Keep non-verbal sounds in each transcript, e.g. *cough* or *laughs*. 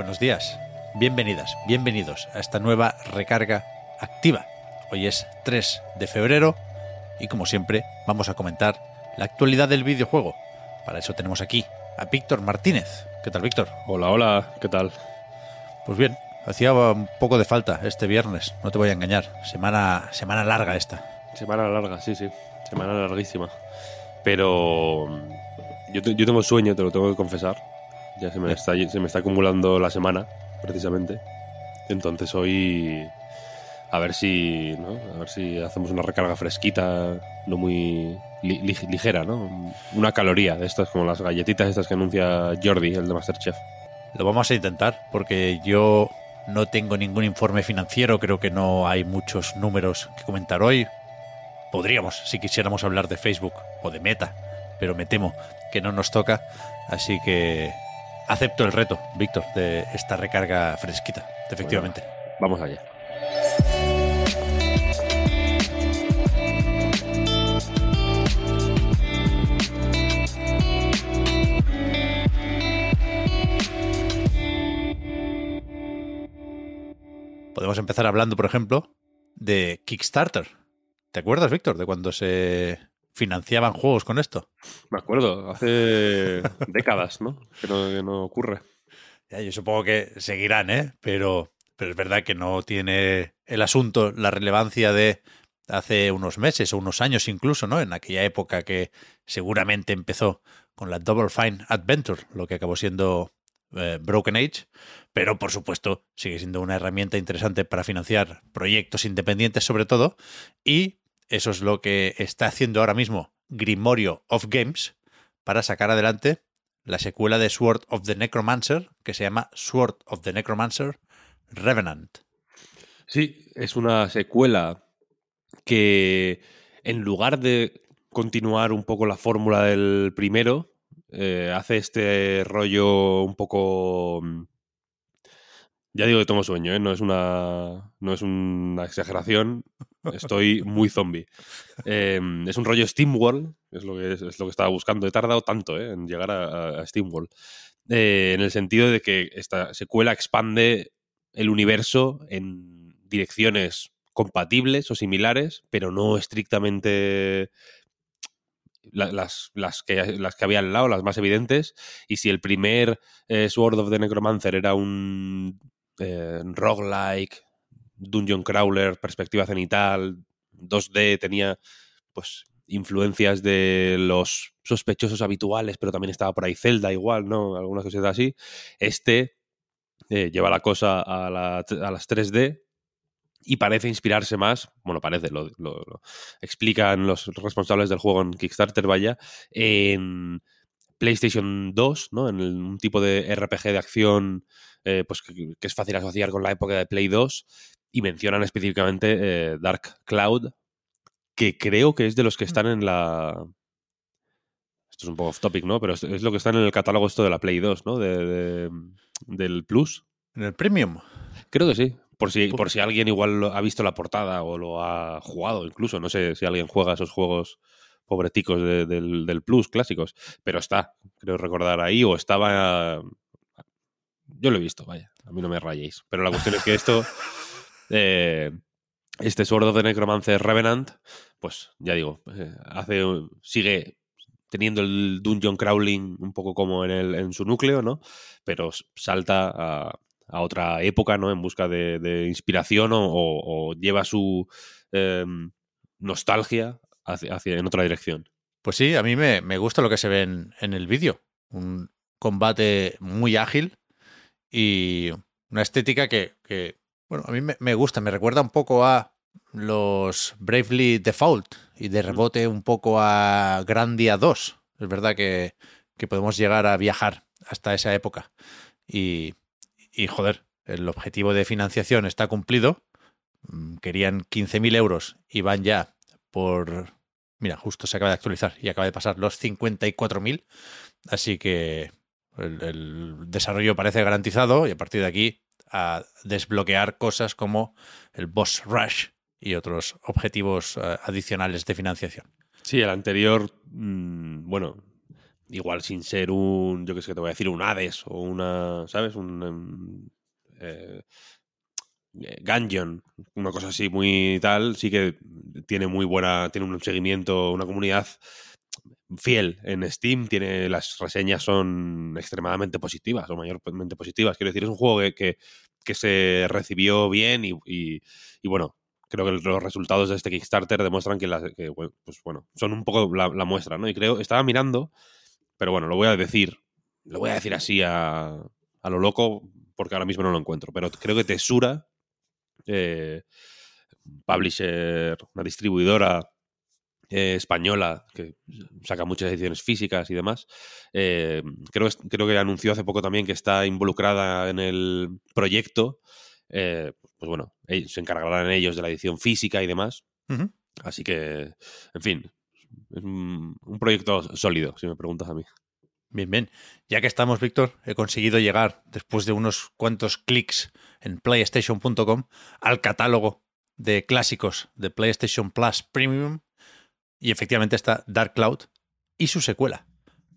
Buenos días, bienvenidas, bienvenidos a esta nueva recarga activa. Hoy es 3 de febrero y como siempre vamos a comentar la actualidad del videojuego. Para eso tenemos aquí a Víctor Martínez. ¿Qué tal, Víctor? Hola, hola, ¿qué tal? Pues bien, hacía un poco de falta este viernes, no te voy a engañar. Semana, semana larga esta. Semana larga, sí, sí. Semana larguísima. Pero mm, yo, yo tengo sueño, te lo tengo que confesar. Ya se me, está, se me está acumulando la semana, precisamente. Entonces hoy a ver si. A ver si hacemos una recarga fresquita, no muy li- li- ligera, ¿no? Una caloría de estas, como las galletitas estas que anuncia Jordi, el de Masterchef. Lo vamos a intentar porque yo no tengo ningún informe financiero, creo que no hay muchos números que comentar hoy. Podríamos, si quisiéramos hablar de Facebook o de Meta, pero me temo que no nos toca, así que acepto el reto, Víctor, de esta recarga fresquita, efectivamente. Vamos allá. Podemos empezar hablando, por ejemplo, de Kickstarter. ¿Te acuerdas, Víctor, de cuando se financiaban juegos con esto? Me acuerdo, hace *laughs* décadas, ¿no? Que no, que no ocurre. Ya, yo supongo que seguirán, ¿eh? Pero, pero es verdad que no tiene el asunto la relevancia de hace unos meses o unos años incluso, ¿no? En aquella época que seguramente empezó con la Double Fine Adventure, lo que acabó siendo eh, Broken Age, pero por supuesto sigue siendo una herramienta interesante para financiar proyectos independientes sobre todo, y eso es lo que está haciendo ahora mismo Grimorio of Games para sacar adelante la secuela de Sword of the Necromancer, que se llama Sword of the Necromancer Revenant. Sí, es una secuela que en lugar de continuar un poco la fórmula del primero, eh, hace este rollo un poco... mm, Ya digo que tengo sueño, ¿eh? no, es una, no es una exageración. Estoy muy zombie. Eh, es un rollo SteamWorld, es lo que, es, lo que estaba buscando. He tardado tanto ¿eh? en llegar a, a SteamWorld. Eh, en el sentido de que esta secuela expande el universo en direcciones compatibles o similares, pero no estrictamente la- las, las, que, las que había al lado, las más evidentes. Y si el primer eh, Sword of the Necromancer era un roguelike, dungeon crawler, perspectiva cenital, 2D, tenía pues influencias de los sospechosos habituales, pero también estaba por ahí Zelda igual, ¿no? Algunas cositas así. Este eh, lleva la cosa a, la- a las 3D y parece inspirarse más, bueno, parece, lo, lo- lo explican los responsables del juego en Kickstarter, vaya, en PlayStation 2, ¿no? En el- un tipo de RPG de acción eh, pues que, que es fácil asociar con la época de Play 2 y mencionan específicamente eh, Dark Cloud, que creo que es de los que están en la... Esto es un poco off topic, ¿no? Pero es, es lo que está en el catálogo esto de la Play 2, ¿no? De, de- del Plus. En el Premium. Creo que sí. Por si, por si alguien igual lo- ha visto la portada o lo ha jugado incluso. No sé si alguien juega esos juegos pobreticos de- del, del Plus clásicos. Pero está, creo recordar ahí. O estaba... Yo lo he visto, vaya. A mí no me rayéis. Pero la cuestión es que esto... *laughs* eh, este Sword of the Necromancer Revenant, pues ya digo, eh, hace, sigue teniendo el dungeon crawling un poco como en, el, en su núcleo, ¿no? Pero salta a, a otra época, ¿no? En busca de, de inspiración o, o- o lleva su eh, nostalgia hacia, hacia- en otra dirección. Pues sí, a mí me, me gusta lo que se ve en, en el vídeo. Un combate muy ágil y una estética que, que, bueno, a mí me, me gusta, me recuerda un poco a los Bravely Default y de rebote un poco a Grandia 2. Es verdad que, que podemos llegar a viajar hasta esa época. Y, y joder, el objetivo de financiación está cumplido. Mm, Querían 15.000 euros y van ya por... Mira, justo se acaba de actualizar y acaba de pasar los 54.000. Así que el, desarrollo parece garantizado y a partir de aquí a desbloquear cosas como el Boss Rush y otros objetivos eh, adicionales de financiación. Sí, el anterior, mm, bueno, igual sin ser un, yo qué sé te voy a decir, un Hades o una, ¿sabes? Un em, eh, Gungeon, una cosa así muy tal, sí que tiene muy buena, tiene un seguimiento, una comunidad fiel en Steam, tiene las reseñas son extremadamente positivas o mayormente positivas. Quiero decir, es un juego que, que, se recibió bien y, y, bueno, creo que los resultados de este Kickstarter demuestran que, que pues bueno, son un poco la, la, muestra, ¿no? Y creo, estaba mirando, pero bueno, lo voy a decir, lo voy a decir así a, a lo loco porque ahora mismo no lo encuentro, pero creo que Tesura, eh, publisher, una distribuidora eh, española que saca muchas ediciones físicas y demás. Eh, creo, creo que anunció hace poco también que está involucrada en el proyecto. Eh, pues bueno, ellos, se encargarán ellos de la edición física y demás. Uh -huh. Así que, en fin, es un, un proyecto sólido, si me preguntas a mí. Bien, bien. Ya que estamos, Víctor, he conseguido llegar, después de unos cuantos clics en PlayStation.com, al catálogo de clásicos de PlayStation Plus Premium y efectivamente está Dark Cloud y su secuela,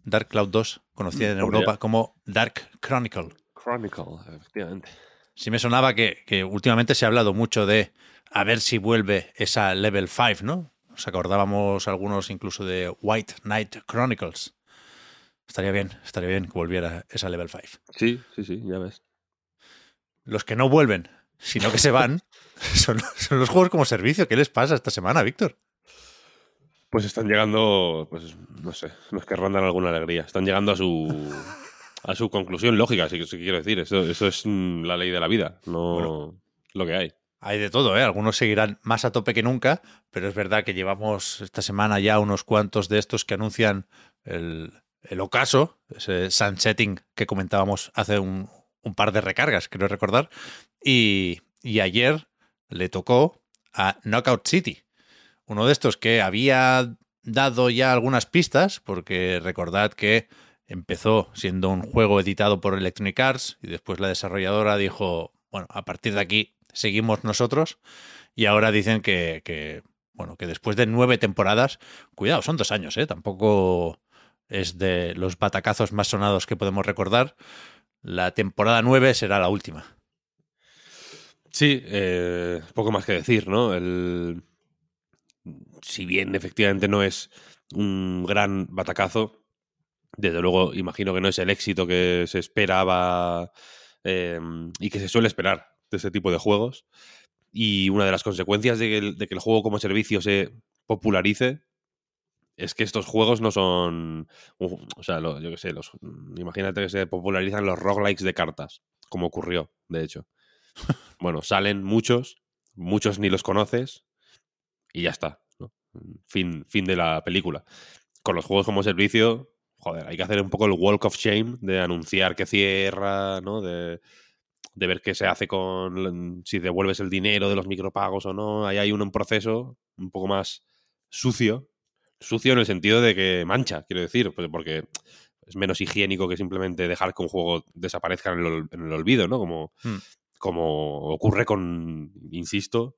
Dark Cloud 2, conocida en Europa como Dark Chronicle. Chronicle, efectivamente. Sí me sonaba que, que, últimamente se ha hablado mucho de a ver si vuelve esa Level 5, ¿no? Nos acordábamos algunos incluso de White Knight Chronicles. Estaría bien, estaría bien que volviera esa Level 5. Sí, sí, sí, ya ves. Los que no vuelven, sino que se van, *laughs* son, son los juegos como servicio. ¿Qué les pasa esta semana, Víctor? Pues están llegando, pues no sé, los que rondan alguna alegría. Están llegando a su *laughs* a su conclusión lógica, si, si quiero decir. Eso, eso, es mm, la ley de la vida, no bueno, lo que hay. Hay de todo, ¿eh? Algunos seguirán más a tope que nunca, pero es verdad que llevamos esta semana ya unos cuantos de estos que anuncian el, el ocaso, ese sunsetting que comentábamos hace un, par de recargas, creo recordar. Y, y ayer le tocó a Knockout City uno de estos que había dado ya algunas pistas, porque recordad que empezó siendo un juego editado por Electronic Arts y después la desarrolladora dijo, bueno, a partir de aquí seguimos nosotros y ahora dicen que, que bueno, que después de nueve temporadas, cuidado, son dos años, ¿eh? Tampoco es de los batacazos más sonados que podemos recordar. La temporada nueve será la última. Sí, eh, poco más que decir, ¿no? El, si bien efectivamente no es un gran batacazo, desde luego imagino que no es el éxito que se esperaba eh, y que se suele esperar de este tipo de juegos. Y una de las consecuencias de que el juego como servicio se popularice es que estos juegos no son. O sea, yo qué sé, los, imagínate que se popularizan los roguelikes de cartas, como ocurrió, de hecho. bueno, salen muchos, muchos ni los conoces, y ya está. ¿no? Fin, fin de la película. Con los juegos como servicio, joder, hay que hacer un poco el walk of shame de anunciar que cierra, ¿no? De, de ver qué se hace con si devuelves el dinero de los micropagos o no. Ahí hay un proceso un poco más sucio. Sucio en el sentido de que mancha, quiero decir, pues porque es menos higiénico que simplemente dejar que un juego desaparezca en el, en el olvido, ¿no? Como, hmm. como ocurre con, insisto,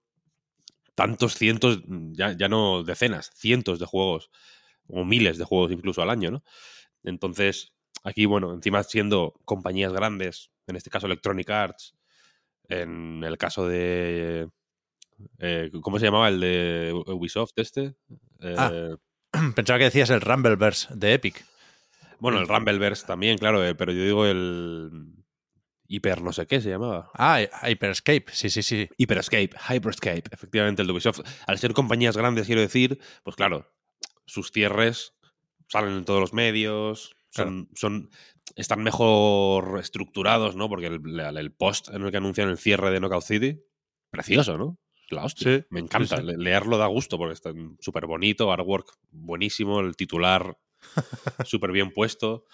tantos cientos, ya, ya no decenas, cientos de juegos, o miles de juegos incluso al año, ¿no? Entonces, aquí, bueno, encima siendo compañías grandes, en este caso Electronic Arts, en el caso de... Eh, ¿Cómo se llamaba el de Ubisoft este? Eh, ah, *clears throat* pensaba que decías el Rumbleverse de Epic. Bueno, el Rumbleverse también, claro, eh, pero yo digo el... Hiper no sé qué se llamaba. Ah, Hyperscape, sí, sí, sí. Hyperscape, Hyperscape, efectivamente el de Ubisoft. Al ser compañías grandes, quiero decir, pues claro, sus cierres salen en todos los medios, son, claro. son están mejor estructurados, ¿no? Porque el, el, post en el que anuncian el cierre de Knockout City, precioso, ¿no? La hostia. Sí, Me encanta. Sí, sí. Leerlo da gusto porque está súper bonito, artwork buenísimo, el titular *laughs* súper bien puesto,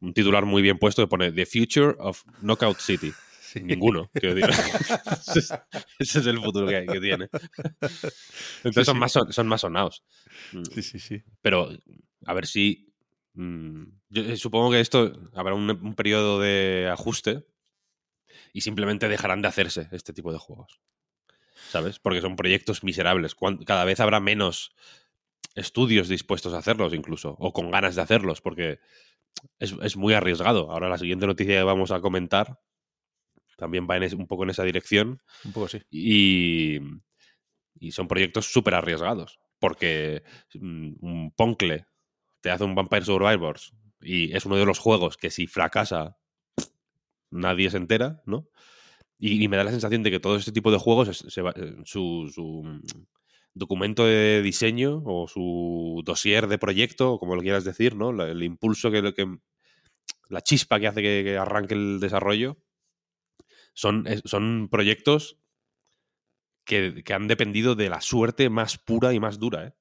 un titular muy bien puesto que pone The Future of Knockout City. *laughs* Ninguno, quiero decir. *laughs* Ese es el futuro que, que tiene. Entonces son, más, son más sonados. Mm. Sí, sí, sí. Pero a ver si. mm, yo eh, supongo que esto habrá un, un periodo de ajuste y simplemente dejarán de hacerse este tipo de juegos. ¿Sabes? Porque son proyectos miserables. Cada vez habrá menos estudios dispuestos a hacerlos, incluso, o con ganas de hacerlos, porque es, es muy arriesgado. Ahora, la siguiente noticia que vamos a comentar también va en es- un poco en esa dirección Un poco sí. y, y son proyectos súper arriesgados. Porque mm, un Poncle te hace un Vampire Survivors y es uno de los juegos que si fracasa nadie se entera, ¿no? Y, me da la sensación de que todo este tipo de juegos, se va- eh, su, mm, documento de diseño o su dossier de proyecto, o como lo quieras decir, ¿no? El impulso que, que la chispa que hace que, que arranque el desarrollo, son, son proyectos que, que han dependido de la suerte más pura y más dura, ¿eh?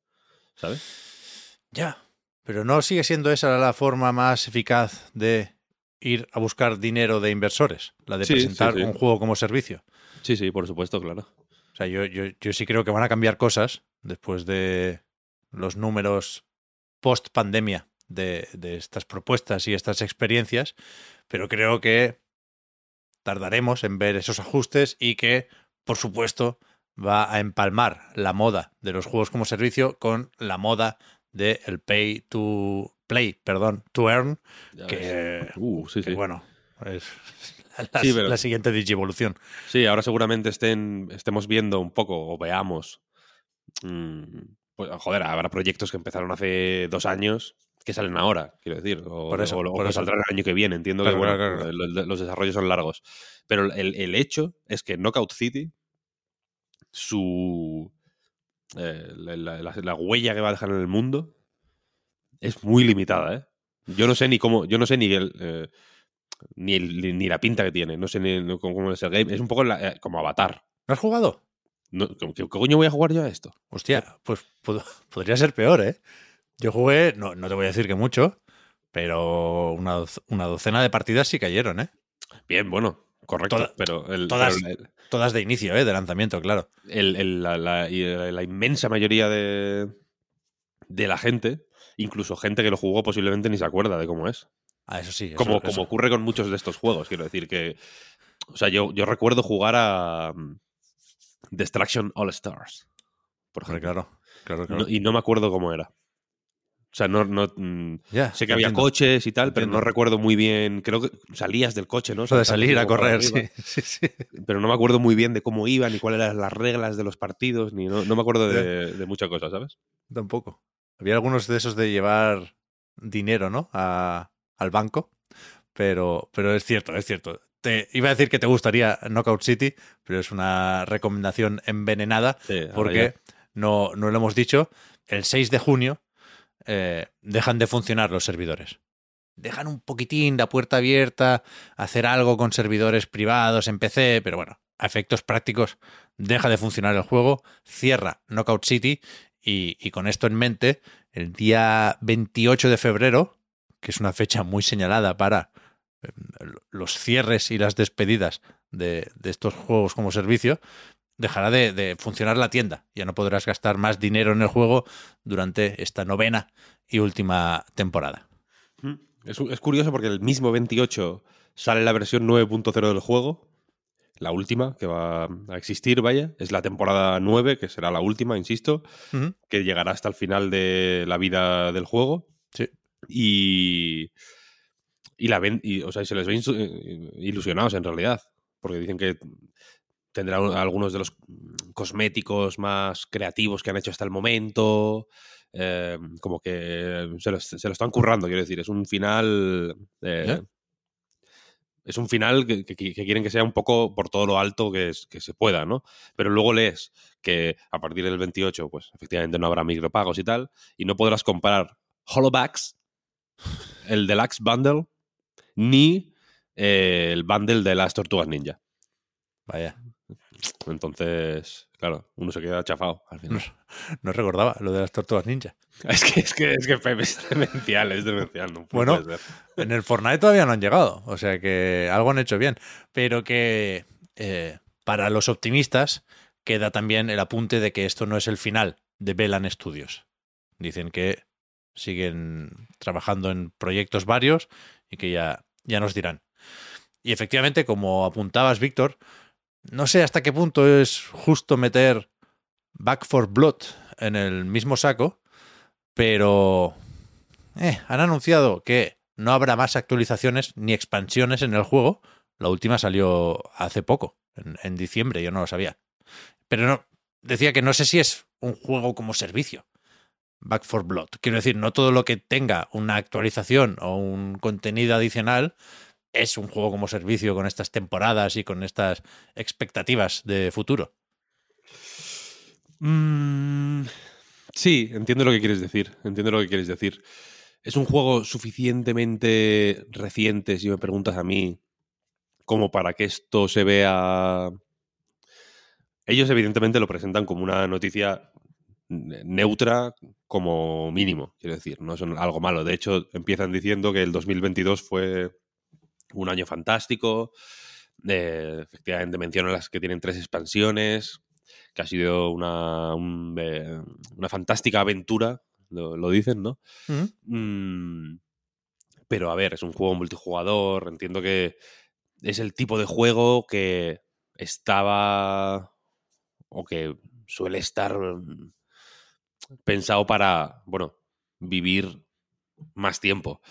¿Sabes? Ya. Pero no sigue siendo esa la forma más eficaz de ir a buscar dinero de inversores, la de Sí, presentar sí. un juego como servicio. Sí, sí, por supuesto, claro. O sea, yo, yo, yo sí creo que van a cambiar cosas después de los números post pandemia de, de estas propuestas y estas experiencias, pero creo que tardaremos en ver esos ajustes y que, por supuesto, va a empalmar la moda de los juegos como servicio con la moda del pay to play, perdón, to earn, Ya que, Uh, sí, que sí. bueno, es la, Sí, pero- la siguiente digivolución. Sí, ahora seguramente estén, estemos viendo un poco o veamos. mm, pues, joder, habrá proyectos que empezaron hace dos años que salen ahora, quiero decir. O, Por eso, o- por eso. saldrán el año que viene. Entiendo Claro, que bueno, claro, claro. Los, los desarrollos son largos. Pero el, el hecho es que Knockout City, su. eh, la, la- la- la huella que va a dejar en el mundo es muy limitada, ¿eh? Yo no sé ni cómo. Yo no sé ni el. eh, ni, el- ni la pinta que tiene, no sé ni cómo cómo es el game. Es un poco la- eh, como Avatar. ¿No has jugado? No, ¿qué, qué coño voy a jugar yo a esto? Hostia, pues pod- *laughs* podría ser peor, ¿eh? Yo jugué, no, no te voy a decir que mucho, pero una, una docena de partidas sí cayeron, ¿eh? Bien, bueno, correcto. Toda- pero el, todas- pero el- Todas de inicio, ¿eh? De lanzamiento, claro. el- el- la, la- la inmensa mayoría de, de la gente, incluso gente que lo jugó posiblemente ni se acuerda de cómo es. Ah, eso sí. eso- como, eso. como ocurre con muchos de estos juegos, quiero decir que... O sea, yo, yo recuerdo jugar a mm, Destruction All Stars, por ejemplo. claro, claro, claro. No- y no me acuerdo cómo era. O sea, no, no, mm, ya, sé que había entiendo. coches y tal, pero no recuerdo muy bien. Creo que salías del coche, ¿no? Eso de salir a correr, sí, *laughs* sí, sí. Pero no me acuerdo muy bien de cómo iban, ni cuáles eran las reglas de los partidos, ni no, no me acuerdo de, de muchas cosas, ¿sabes? Tampoco. Había algunos de esos de llevar dinero, ¿no? A- al banco. Pero, pero es cierto, es cierto. Te, iba a decir que te gustaría Knockout City, pero es una recomendación envenenada Sí, porque no, no lo hemos dicho. El 6 de junio eh, dejan de funcionar los servidores. Dejan un poquitín la puerta abierta, hacer algo con servidores privados en PC, pero bueno, a efectos prácticos deja de funcionar el juego, cierra Knockout City y, con esto en mente, el día 28 de febrero, que es una fecha muy señalada para eh, los cierres y las despedidas de, estos juegos como servicio, dejará de, funcionar la tienda. Ya no podrás gastar más dinero en el juego durante esta novena y última temporada. Mm. Es, es curioso porque el mismo 28 sale la versión 9.0 del juego, la última que va a existir, vaya. Es la temporada 9, que será la última, insisto, que llegará hasta el final de la vida del juego. Sí. Y. Y la ven. Y, o sea, se les ve eh, ilusionados en realidad. Porque dicen que tendrá algunos de los cosméticos más creativos que han hecho hasta el momento. eh, como que se lo, se lo están currando, quiero decir. Es un final. eh. Es un final que, quieren que sea un poco por todo lo alto que, es- que se pueda, ¿no? Pero luego lees que a partir del 28, pues efectivamente no habrá micropagos y tal, y no podrás comprar Holobacks, el Deluxe Bundle, ni eh, el bundle de las Tortugas Ninja. Vaya. Entonces, claro, uno se queda chafado al final. *laughs* No, recordaba lo de las tortugas ninja. *laughs* Es que, es que, es que Pepe es demencial, es demencial. No bueno, en el Fortnite todavía no han llegado, o sea que algo han hecho bien. Pero que eh, para los optimistas queda también el apunte de que esto no es el final de Velan Studios. Dicen que siguen trabajando en proyectos varios y que ya, ya nos dirán. Y efectivamente, como apuntabas, Víctor, no sé hasta qué punto es justo meter Back for Blood en el mismo saco, pero eh, han anunciado que no habrá más actualizaciones ni expansiones en el juego. La última salió hace poco, en, en diciembre, yo no lo sabía. Pero no, decía que no sé si es un juego como servicio. Back for Blood. Quiero decir, no todo lo que tenga una actualización o un contenido adicional es un juego como servicio con estas temporadas y con estas expectativas de futuro. Mm, sí, entiendo lo que quieres decir. Entiendo lo que quieres decir. Es un juego suficientemente reciente, si me preguntas a mí, como para que esto se vea. Ellos, evidentemente, lo presentan como una noticia neutra como mínimo, quiero decir, no es algo malo. De hecho, empiezan diciendo que el 2022 fue un año fantástico. Eh, efectivamente, mencionan las que tienen tres expansiones, que ha sido una, una fantástica aventura, lo, dicen, ¿no? Mm, pero a ver, es un juego multijugador, entiendo que es el tipo de juego que estaba o que suele estar mm, pensado para, bueno, vivir más tiempo.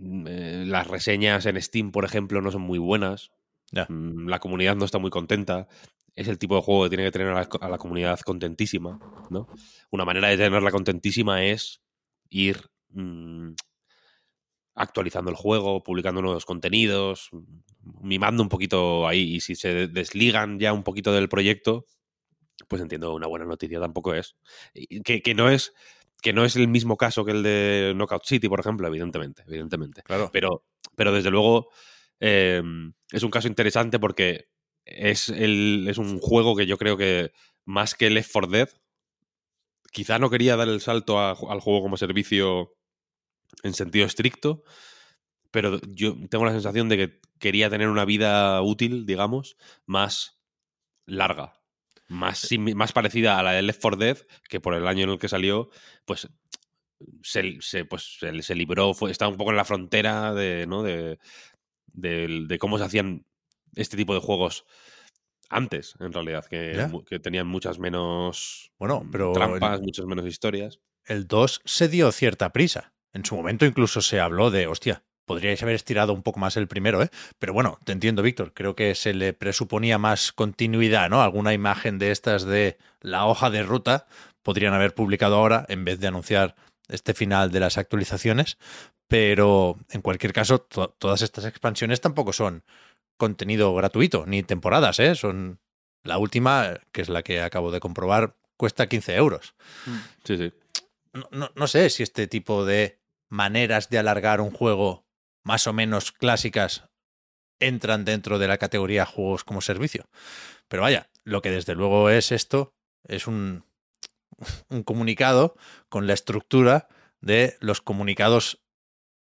Eh, las reseñas en Steam, por ejemplo, no son muy buenas. Mm, la comunidad no está muy contenta. Es el tipo de juego que tiene que tener a la, comunidad contentísima, ¿no? Una manera de tenerla contentísima es ir mm, actualizando el juego, publicando nuevos contenidos, mimando un poquito ahí. Y si se desligan ya un poquito del proyecto, pues entiendo, una buena noticia tampoco es. Que, que, no es que no es el mismo caso que el de Knockout City, por ejemplo, evidentemente, evidentemente. Claro. Pero, pero desde luego em, es un caso interesante porque es, el, es un juego que yo creo que más que Left 4 Dead, quizá no quería dar el salto al juego como servicio en sentido estricto, pero yo tengo la sensación de que quería tener una vida útil, digamos, más larga más, más parecida a la de Left 4 Dead, que por el año en el que salió, pues se, se pues, se, libró, fue, estaba un poco en la frontera de, ¿no? de, de, cómo se hacían este tipo de juegos antes, en realidad, que, que tenían muchas menos bueno, pero trampas, muchas menos historias. El 2 se dio cierta prisa. En su momento incluso se habló de, hostia, podríais haber estirado un poco más el primero, ¿eh? Pero bueno, te entiendo, Víctor. Creo que se le presuponía más continuidad, ¿no? Alguna imagen de estas de la hoja de ruta podrían haber publicado ahora en vez de anunciar este final de las actualizaciones. Pero en cualquier caso, todas estas expansiones tampoco son contenido gratuito, ni temporadas, ¿eh? Son la última, que es la que acabo de comprobar, cuesta 15 euros. Sí, sí. no, no sé si este tipo de maneras de alargar un juego más o menos clásicas entran dentro de la categoría juegos como servicio. Pero vaya, lo que desde luego es esto, es un, *laughs* un comunicado con la estructura de los comunicados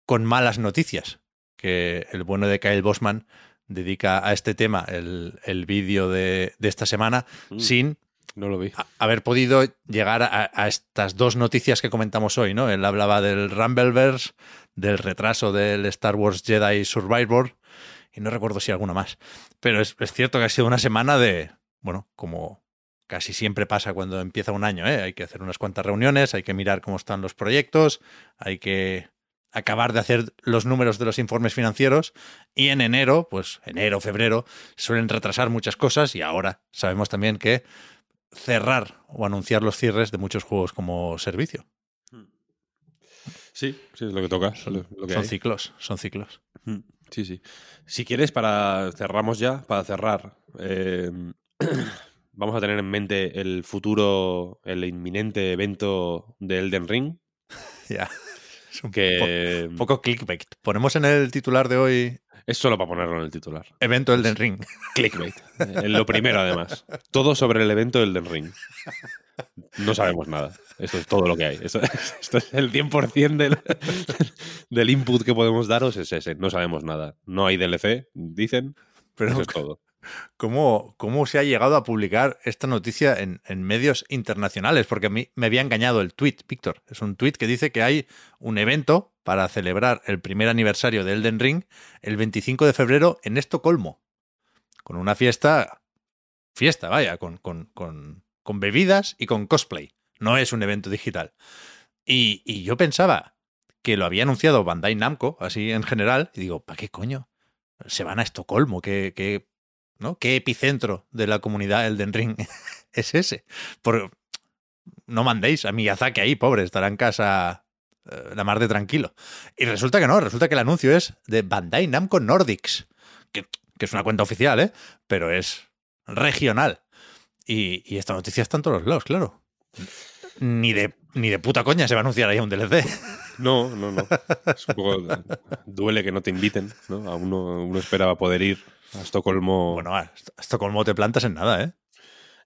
con malas noticias, que el bueno de Kyle Bosman dedica a este tema el, el vídeo de, de, esta semana mm, sin no lo vi. haber podido llegar a, estas dos noticias que comentamos hoy, ¿no? Él hablaba del Rumbleverse, del retraso del Star Wars Jedi Survivor y no recuerdo si alguna más. Pero es, es cierto que ha sido una semana de, bueno, como casi siempre pasa cuando empieza un año, ¿eh? hay que hacer unas cuantas reuniones, hay que mirar cómo están los proyectos, hay que acabar de hacer los números de los informes financieros y en enero, pues enero, febrero, suelen retrasar muchas cosas y ahora sabemos también que cerrar o anunciar los cierres de muchos juegos como servicio. Sí, sí, es lo que toca. Son, ciclos, son ciclos. Sí, sí. Si quieres, para cerramos ya, para cerrar, eh, *clears throat* vamos a tener en mente el futuro, el inminente evento de Elden Ring. *laughs* Ya. Es un que po- poco clickbait. Ponemos en el titular de hoy es solo para ponerlo en el titular. evento Elden Ring. Clickbait. Eh, lo primero, además. Todo sobre el evento del Den Ring. No sabemos nada. Esto es todo lo que hay. Esto, *laughs* esto es el 100% del, *laughs* del input que podemos daros, es ese. No sabemos nada. No hay DLC, dicen. Pero Eso es todo. ¿Cómo, ¿cómo se ha llegado a publicar esta noticia en, medios internacionales? Porque a mí me había engañado el tweet, Víctor. Es un tweet que dice que hay un evento para celebrar el primer aniversario de Elden Ring el 25 de febrero en Estocolmo. Con una fiesta, fiesta, vaya, con, con, con, con bebidas y con cosplay. No es un evento digital. Y, y yo pensaba que lo había anunciado Bandai Namco, así en general, y digo, ¿para qué coño? Se van a Estocolmo, ¿qué, qué, ¿no? ¿Qué epicentro de la comunidad Elden Ring *laughs* es ese? Por, no mandéis a Miyazaki ahí, pobre, estará en casa eh, la mar de tranquilo. Y resulta que no, resulta que el anuncio es de Bandai Namco Nordics, que, que es una cuenta oficial, ¿eh? Pero es regional. Y, y esta noticia está en todos los lados, claro. Ni de, ni de puta coña se va a anunciar ahí un DLC. No, no, no. Es un poco, duele que no te inviten, ¿no? A uno, uno esperaba poder ir a Estocolmo. Bueno, a Estocolmo te plantas en nada, ¿eh?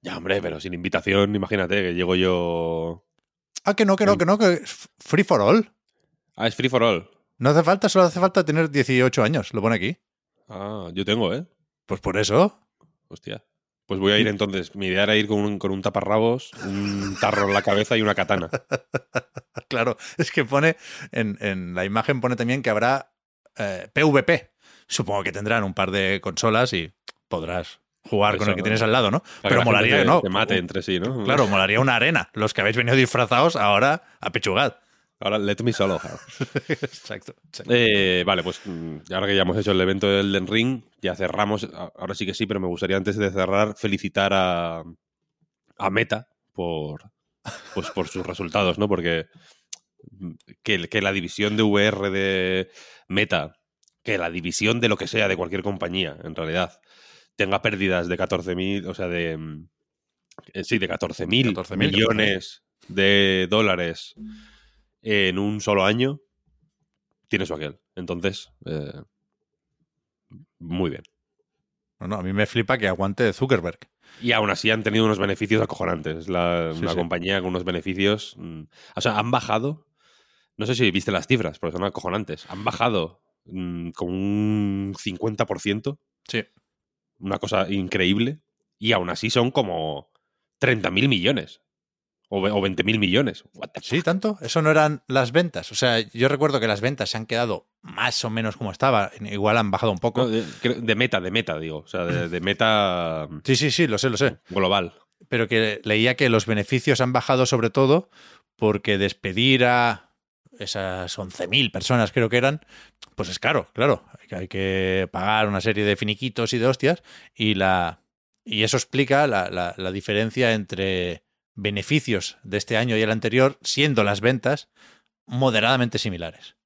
ya, hombre, pero sin invitación, imagínate que llego yo. Ah, que no, que no, que no, que es free for all. Ah, es free for all. No hace falta, solo hace falta tener 18 años, lo pone aquí. Ah, yo tengo, ¿eh? Pues por eso. Hostia. Pues voy a ir entonces. Mi idea era ir con un, con un taparrabos, un tarro en la cabeza y una katana. *laughs* Claro, es que pone, en, en la imagen pone también que habrá eh, PvP. Supongo que tendrán un par de consolas y podrás jugar con el que ¿no? tienes al lado, ¿no? Que Pero molaría, se- ¿no? Se mate entre sí, ¿no? Claro, molaría una arena. Los que habéis venido disfrazados, ahora apechugad. Ahora, let me solo. *laughs* exacto. exacto. Eh, vale, pues mm, ahora que ya hemos hecho el evento del Den Ring, ya cerramos. Ahora sí que sí, pero me gustaría antes de cerrar felicitar a, a Meta por, pues, por sus resultados, ¿no? Porque mm, que, que la división de VR de Meta, que la división de lo que sea de cualquier compañía, en realidad, tenga pérdidas de 14.000, o sea, de. mm, eh, Sí, de 14.000 14.000, millones de dólares en un solo año, tiene su aquel. Entonces, eh, muy bien. No, no, a mí me flipa que aguante Zuckerberg. Y aún así han tenido unos beneficios acojonantes. Es la- Sí, una sí. compañía con unos beneficios. mm, o sea, han bajado. No sé si viste las cifras, porque son acojonantes. Han bajado mm, como un 50%. Sí. Una cosa increíble. Y aún así son como 30.000 millones. O, ve- o 20.000 millones. Sí, tanto. Eso no eran las ventas. O sea, yo recuerdo que las ventas se han quedado más o menos como estaba. Igual han bajado un poco. No, de, meta, de meta, digo. O sea, de, de meta *laughs* Sí, sí, sí, lo sé, lo sé. global. pero que leía que los beneficios han bajado sobre todo porque despedir a esas 11.000 personas creo que eran, pues es caro, claro. Hay que- Hay que pagar una serie de finiquitos y de hostias y, la, y eso explica la, la- la diferencia entre beneficios de este año y el anterior, siendo las ventas moderadamente similares.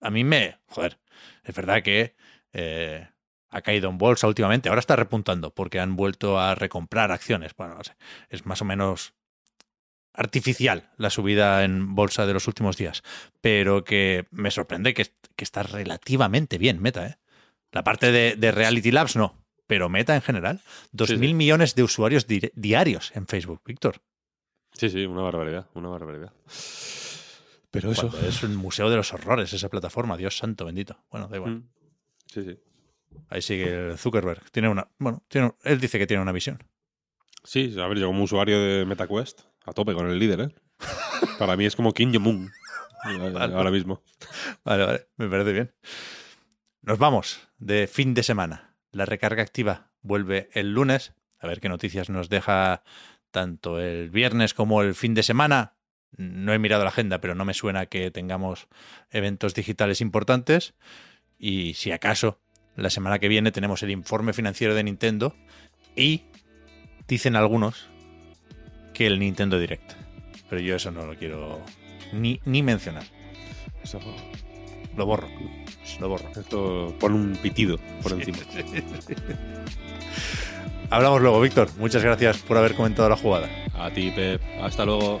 A mí me... Joder, es verdad que... eh, ha caído en bolsa últimamente. Ahora está repuntando porque han vuelto a recomprar acciones. Bueno, no sé, es más o menos artificial la subida en bolsa de los últimos días. Pero que me sorprende que, que está relativamente bien Meta. ¿eh? La parte de, de Reality Labs no, pero Meta en general. Dos Sí, sí. mil millones de usuarios di- diarios en Facebook, Víctor. Sí, sí, una barbaridad, una barbaridad. Pero eso. Cuando Es un museo de los horrores esa plataforma, Dios santo bendito. Bueno, da igual. Mm. Sí, sí. Ahí sigue el Zuckerberg. Tiene una, bueno, tiene, él dice que tiene una visión. Sí, a ver, yo como usuario de MetaQuest, a tope con el líder, ¿eh? *laughs* Para mí es como Kim Jong-un. eh, Vale. Ahora mismo. Vale, vale, me parece bien. Nos vamos de fin de semana. La recarga activa vuelve el lunes. A ver qué noticias nos deja tanto el viernes como el fin de semana. No he mirado la agenda, pero no me suena que tengamos eventos digitales importantes. Y si acaso, la semana que viene tenemos el informe financiero de Nintendo y dicen algunos que el Nintendo Direct. Pero yo eso no lo quiero ni, ni mencionar. Eso- Lo borro. Lo borro. esto pone un pitido por encima. sí. *laughs* Hablamos luego, Víctor. Muchas gracias por haber comentado la jugada. A ti, Pep. Hasta luego.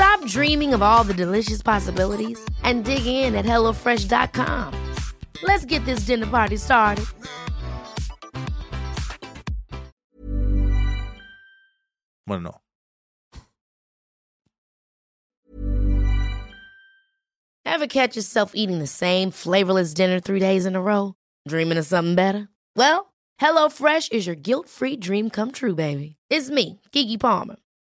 Stop dreaming of all the delicious possibilities and dig in at HelloFresh.com. Let's get this dinner party started. Bueno, no. Ever catch yourself eating the same flavorless dinner three days in a row? Dreaming of something better? Well, HelloFresh is your guilt-free dream come true, baby. It's me, Kiki Palmer.